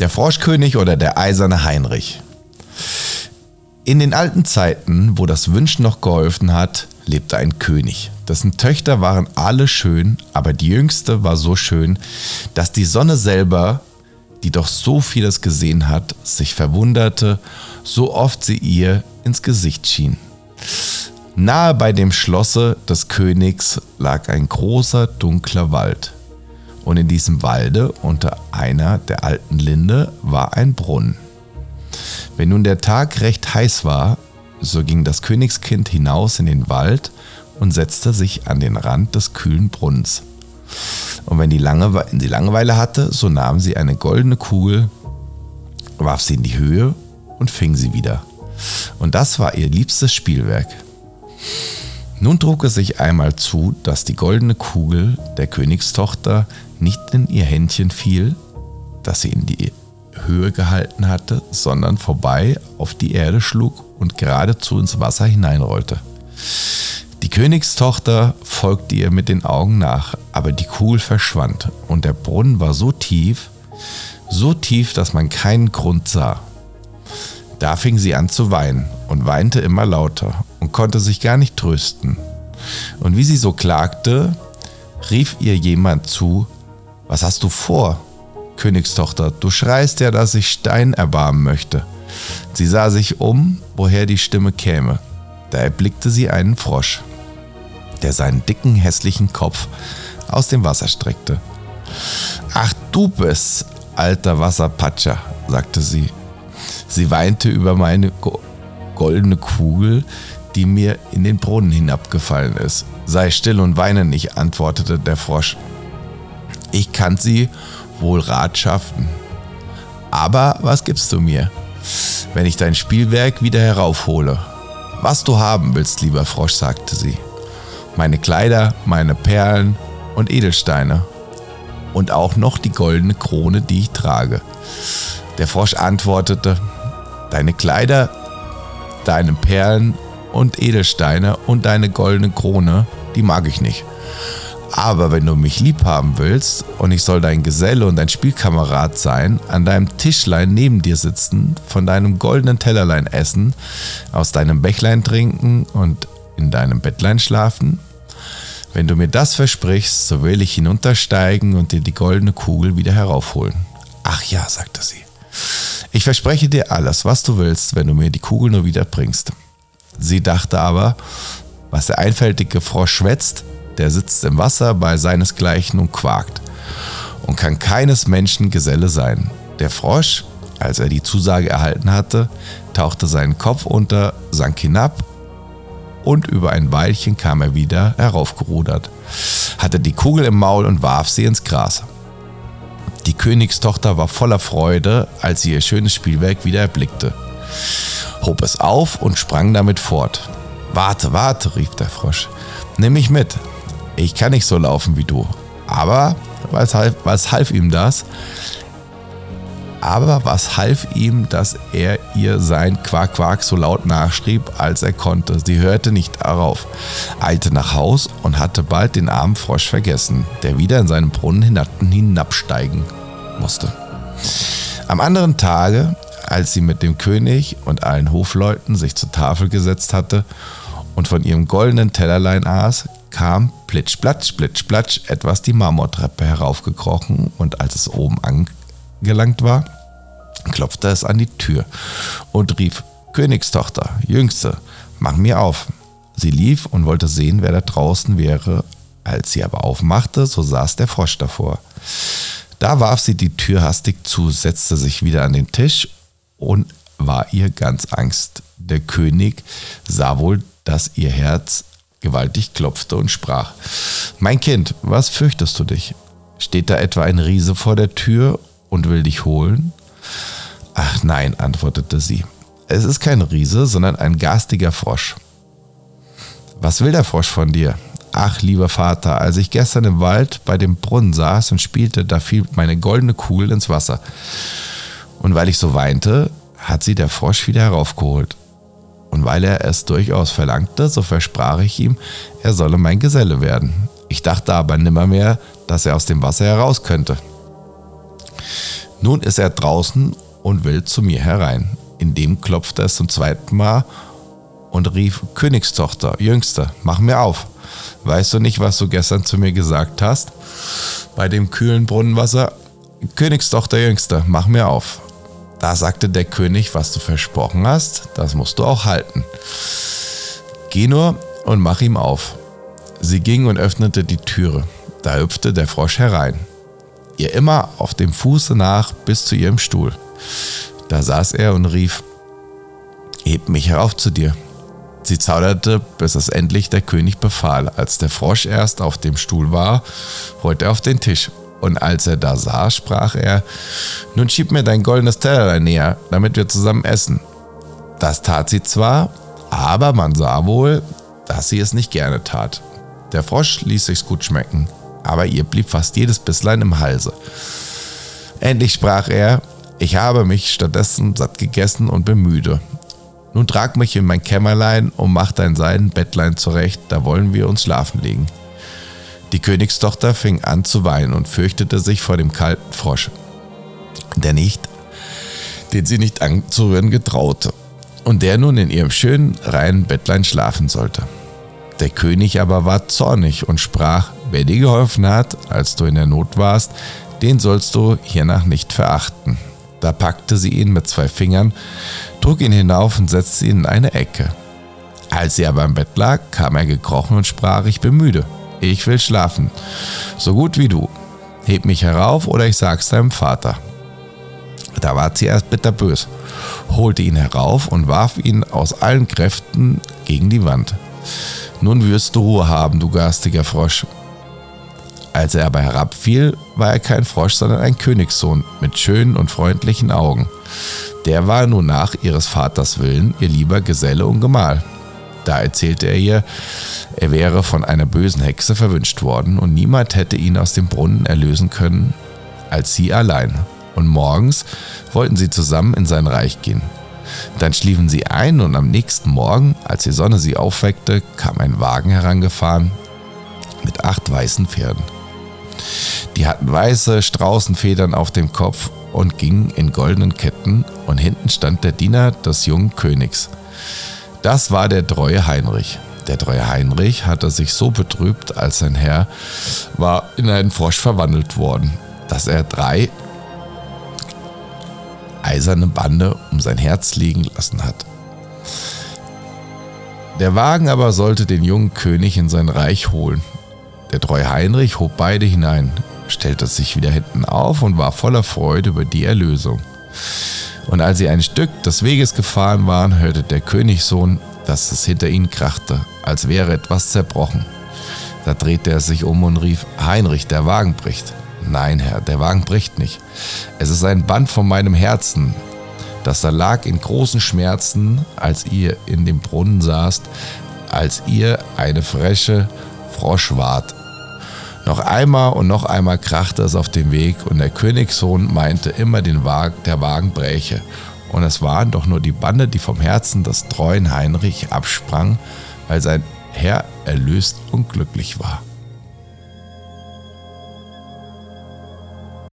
Der Froschkönig oder der eiserne Heinrich. In den alten Zeiten, wo das Wünschen noch geholfen hat, lebte ein König. Dessen Töchter waren alle schön, aber die jüngste war so schön, dass die Sonne selber, die doch so vieles gesehen hat, sich verwunderte, so oft sie ihr ins Gesicht schien. Nahe bei dem Schlosse des Königs lag ein großer dunkler Wald. Und in diesem Walde, unter einer der alten Linde, war ein Brunnen. Wenn nun der Tag recht heiß war, so ging das Königskind hinaus in den Wald und setzte sich an den Rand des kühlen Brunnens. Und wenn die, die Langeweile hatte, so nahm sie eine goldene Kugel, warf sie in die Höhe und fing sie wieder. Und das war ihr liebstes Spielwerk. Nun trug es sich einmal zu, dass die goldene Kugel der Königstochter nicht in ihr Händchen fiel, das sie in die Höhe gehalten hatte, sondern vorbei auf die Erde schlug und geradezu ins Wasser hineinrollte. Die Königstochter folgte ihr mit den Augen nach, aber die Kugel verschwand und der Brunnen war so tief, so tief, dass man keinen Grund sah. Da fing sie an zu weinen und weinte immer lauter konnte sich gar nicht trösten. Und wie sie so klagte, rief ihr jemand zu, was hast du vor? Königstochter, du schreist ja, dass ich Stein erbarmen möchte. Sie sah sich um, woher die Stimme käme. Da erblickte sie einen Frosch, der seinen dicken, hässlichen Kopf aus dem Wasser streckte. Ach, du bist, alter Wasserpatscher, sagte sie. Sie weinte über meine goldene Kugel, die mir in den Brunnen hinabgefallen ist. Sei still und weine nicht, antwortete der Frosch. Ich kann sie wohl Rat schaffen. Aber was gibst du mir, wenn ich dein Spielwerk wieder heraufhole? Was du haben willst, lieber Frosch, sagte sie. Meine Kleider, meine Perlen und Edelsteine. Und auch noch die goldene Krone, die ich trage. Der Frosch antwortete, deine Kleider, deine Perlen und Edelsteine und deine goldene Krone, die mag ich nicht. Aber wenn du mich lieb haben willst und ich soll dein Geselle und dein Spielkamerad sein, an deinem Tischlein neben dir sitzen, von deinem goldenen Tellerlein essen, aus deinem Bächlein trinken und in deinem Bettlein schlafen, wenn du mir das versprichst, so will ich hinuntersteigen und dir die goldene Kugel wieder heraufholen. Ach ja, sagte sie. Ich verspreche dir alles, was du willst, wenn du mir die Kugel nur wieder bringst. Sie dachte aber, was der einfältige Frosch schwätzt, der sitzt im Wasser bei seinesgleichen und quakt und kann keines Menschen Geselle sein. Der Frosch, als er die Zusage erhalten hatte, tauchte seinen Kopf unter, sank hinab und über ein Weilchen kam er wieder heraufgerudert, hatte die Kugel im Maul und warf sie ins Gras. Die Königstochter war voller Freude, als sie ihr schönes Spielwerk wieder erblickte, hob es auf und sprang damit fort. Warte, warte, rief der Frosch, nimm mich mit, ich kann nicht so laufen wie du. Aber was half, was half ihm das? Aber was half ihm, dass er ihr sein Quack Quack so laut nachschrieb, als er konnte? Sie hörte nicht darauf, eilte nach Haus und hatte bald den armen Frosch vergessen, der wieder in seinen Brunnen hinabsteigen musste. Am anderen Tage, als sie mit dem König und allen Hofleuten sich zur Tafel gesetzt hatte und von ihrem goldenen Tellerlein aß, kam plitsch, platsch, plitsch, platsch etwas die Marmortreppe heraufgekrochen und als es oben angelangt war, klopfte es an die Tür und rief, Königstochter, Jüngste, mach mir auf. Sie lief und wollte sehen, wer da draußen wäre. Als sie aber aufmachte, so saß der Frosch davor. Da warf sie die Tür hastig zu, setzte sich wieder an den Tisch und war ihr ganz Angst. Der König sah wohl, dass ihr Herz gewaltig klopfte und sprach, Mein Kind, was fürchtest du dich? Steht da etwa ein Riese vor der Tür und will dich holen? Ach nein, antwortete sie, es ist kein Riese, sondern ein garstiger Frosch. Was will der Frosch von dir? Ach, lieber Vater, als ich gestern im Wald bei dem Brunnen saß und spielte, da fiel meine goldene Kugel ins Wasser. Und weil ich so weinte, hat sie der Frosch wieder heraufgeholt. Und weil er es durchaus verlangte, so versprach ich ihm, er solle mein Geselle werden. Ich dachte aber nimmermehr, dass er aus dem Wasser heraus könnte. Nun ist er draußen und will zu mir herein. Indem klopfte er zum zweiten Mal und rief, Königstochter, Jüngste, mach mir auf. Weißt du nicht, was du gestern zu mir gesagt hast? Bei dem kühlen Brunnenwasser? Königstochter, Jüngste, mach mir auf. Da sagte der König, was du versprochen hast, das musst du auch halten. Geh nur und mach ihm auf. Sie ging und öffnete die Türe. Da hüpfte der Frosch herein. Ihr immer auf dem Fuße nach bis zu ihrem Stuhl. Da saß er und rief, Heb mich herauf zu dir. Sie zauderte, bis es endlich der König befahl. Als der Frosch erst auf dem Stuhl war, rollte er auf den Tisch. Und als er da saß, sprach er, nun schieb mir dein goldenes Tellerlein näher, damit wir zusammen essen. Das tat sie zwar, aber man sah wohl, dass sie es nicht gerne tat. Der Frosch ließ sich's gut schmecken, aber ihr blieb fast jedes Bisslein im Halse. Endlich sprach er, ich habe mich stattdessen satt gegessen und bin müde. Nun trag mich in mein Kämmerlein und mach dein Seidenbettlein zurecht, da wollen wir uns schlafen legen. Die Königstochter fing an zu weinen und fürchtete sich vor dem kalten Frosch, der nicht, den sie nicht anzurühren getraute, und der nun in ihrem schönen, reinen Bettlein schlafen sollte. Der König aber war zornig und sprach, wer dir geholfen hat, als du in der Not warst, den sollst du hiernach nicht verachten. Da packte sie ihn mit zwei Fingern, trug ihn hinauf und setzte ihn in eine Ecke. Als sie aber im Bett lag, kam er gekrochen und sprach, ich bin müde, ich will schlafen, so gut wie du. Heb mich herauf oder ich sag's deinem Vater. Da ward sie erst bitterbös, holte ihn herauf und warf ihn aus allen Kräften gegen die Wand. Nun wirst du Ruhe haben, du garstiger Frosch. Als er aber herabfiel, war er kein Frosch, sondern ein Königssohn mit schönen und freundlichen Augen. Der war nun nach ihres Vaters Willen ihr lieber Geselle und Gemahl. Da erzählte er ihr, er wäre von einer bösen Hexe verwünscht worden und niemand hätte ihn aus dem Brunnen erlösen können als sie allein. Und morgens wollten sie zusammen in sein Reich gehen. Dann schliefen sie ein und am nächsten Morgen, als die Sonne sie aufweckte, kam ein Wagen herangefahren mit acht weißen Pferden. Die hatten weiße Straußenfedern auf dem Kopf und gingen in goldenen Ketten, und hinten stand der Diener des jungen Königs. Das war der treue Heinrich. Der treue Heinrich hatte sich so betrübt, als sein Herr war in einen Frosch verwandelt worden, dass er drei eiserne Bande um sein Herz liegen lassen hat. Der Wagen aber sollte den jungen König in sein Reich holen. Der treue Heinrich hob beide hinein, stellte sich wieder hinten auf und war voller Freude über die Erlösung. Und als sie ein Stück des Weges gefahren waren, hörte der Königssohn, dass es hinter ihnen krachte, als wäre etwas zerbrochen. Da drehte er sich um und rief, Heinrich, der Wagen bricht. Nein, Herr, der Wagen bricht nicht. Es ist ein Band von meinem Herzen, das da lag in großen Schmerzen, als ihr in dem Brunnen saßt, als ihr eine freche Frosch wart. Noch einmal und noch einmal krachte es auf dem Weg und der Königssohn meinte immer, den Wagen, der Wagen bräche. Und es waren doch nur die Bande, die vom Herzen des treuen Heinrich absprang, weil sein Herr erlöst und glücklich war.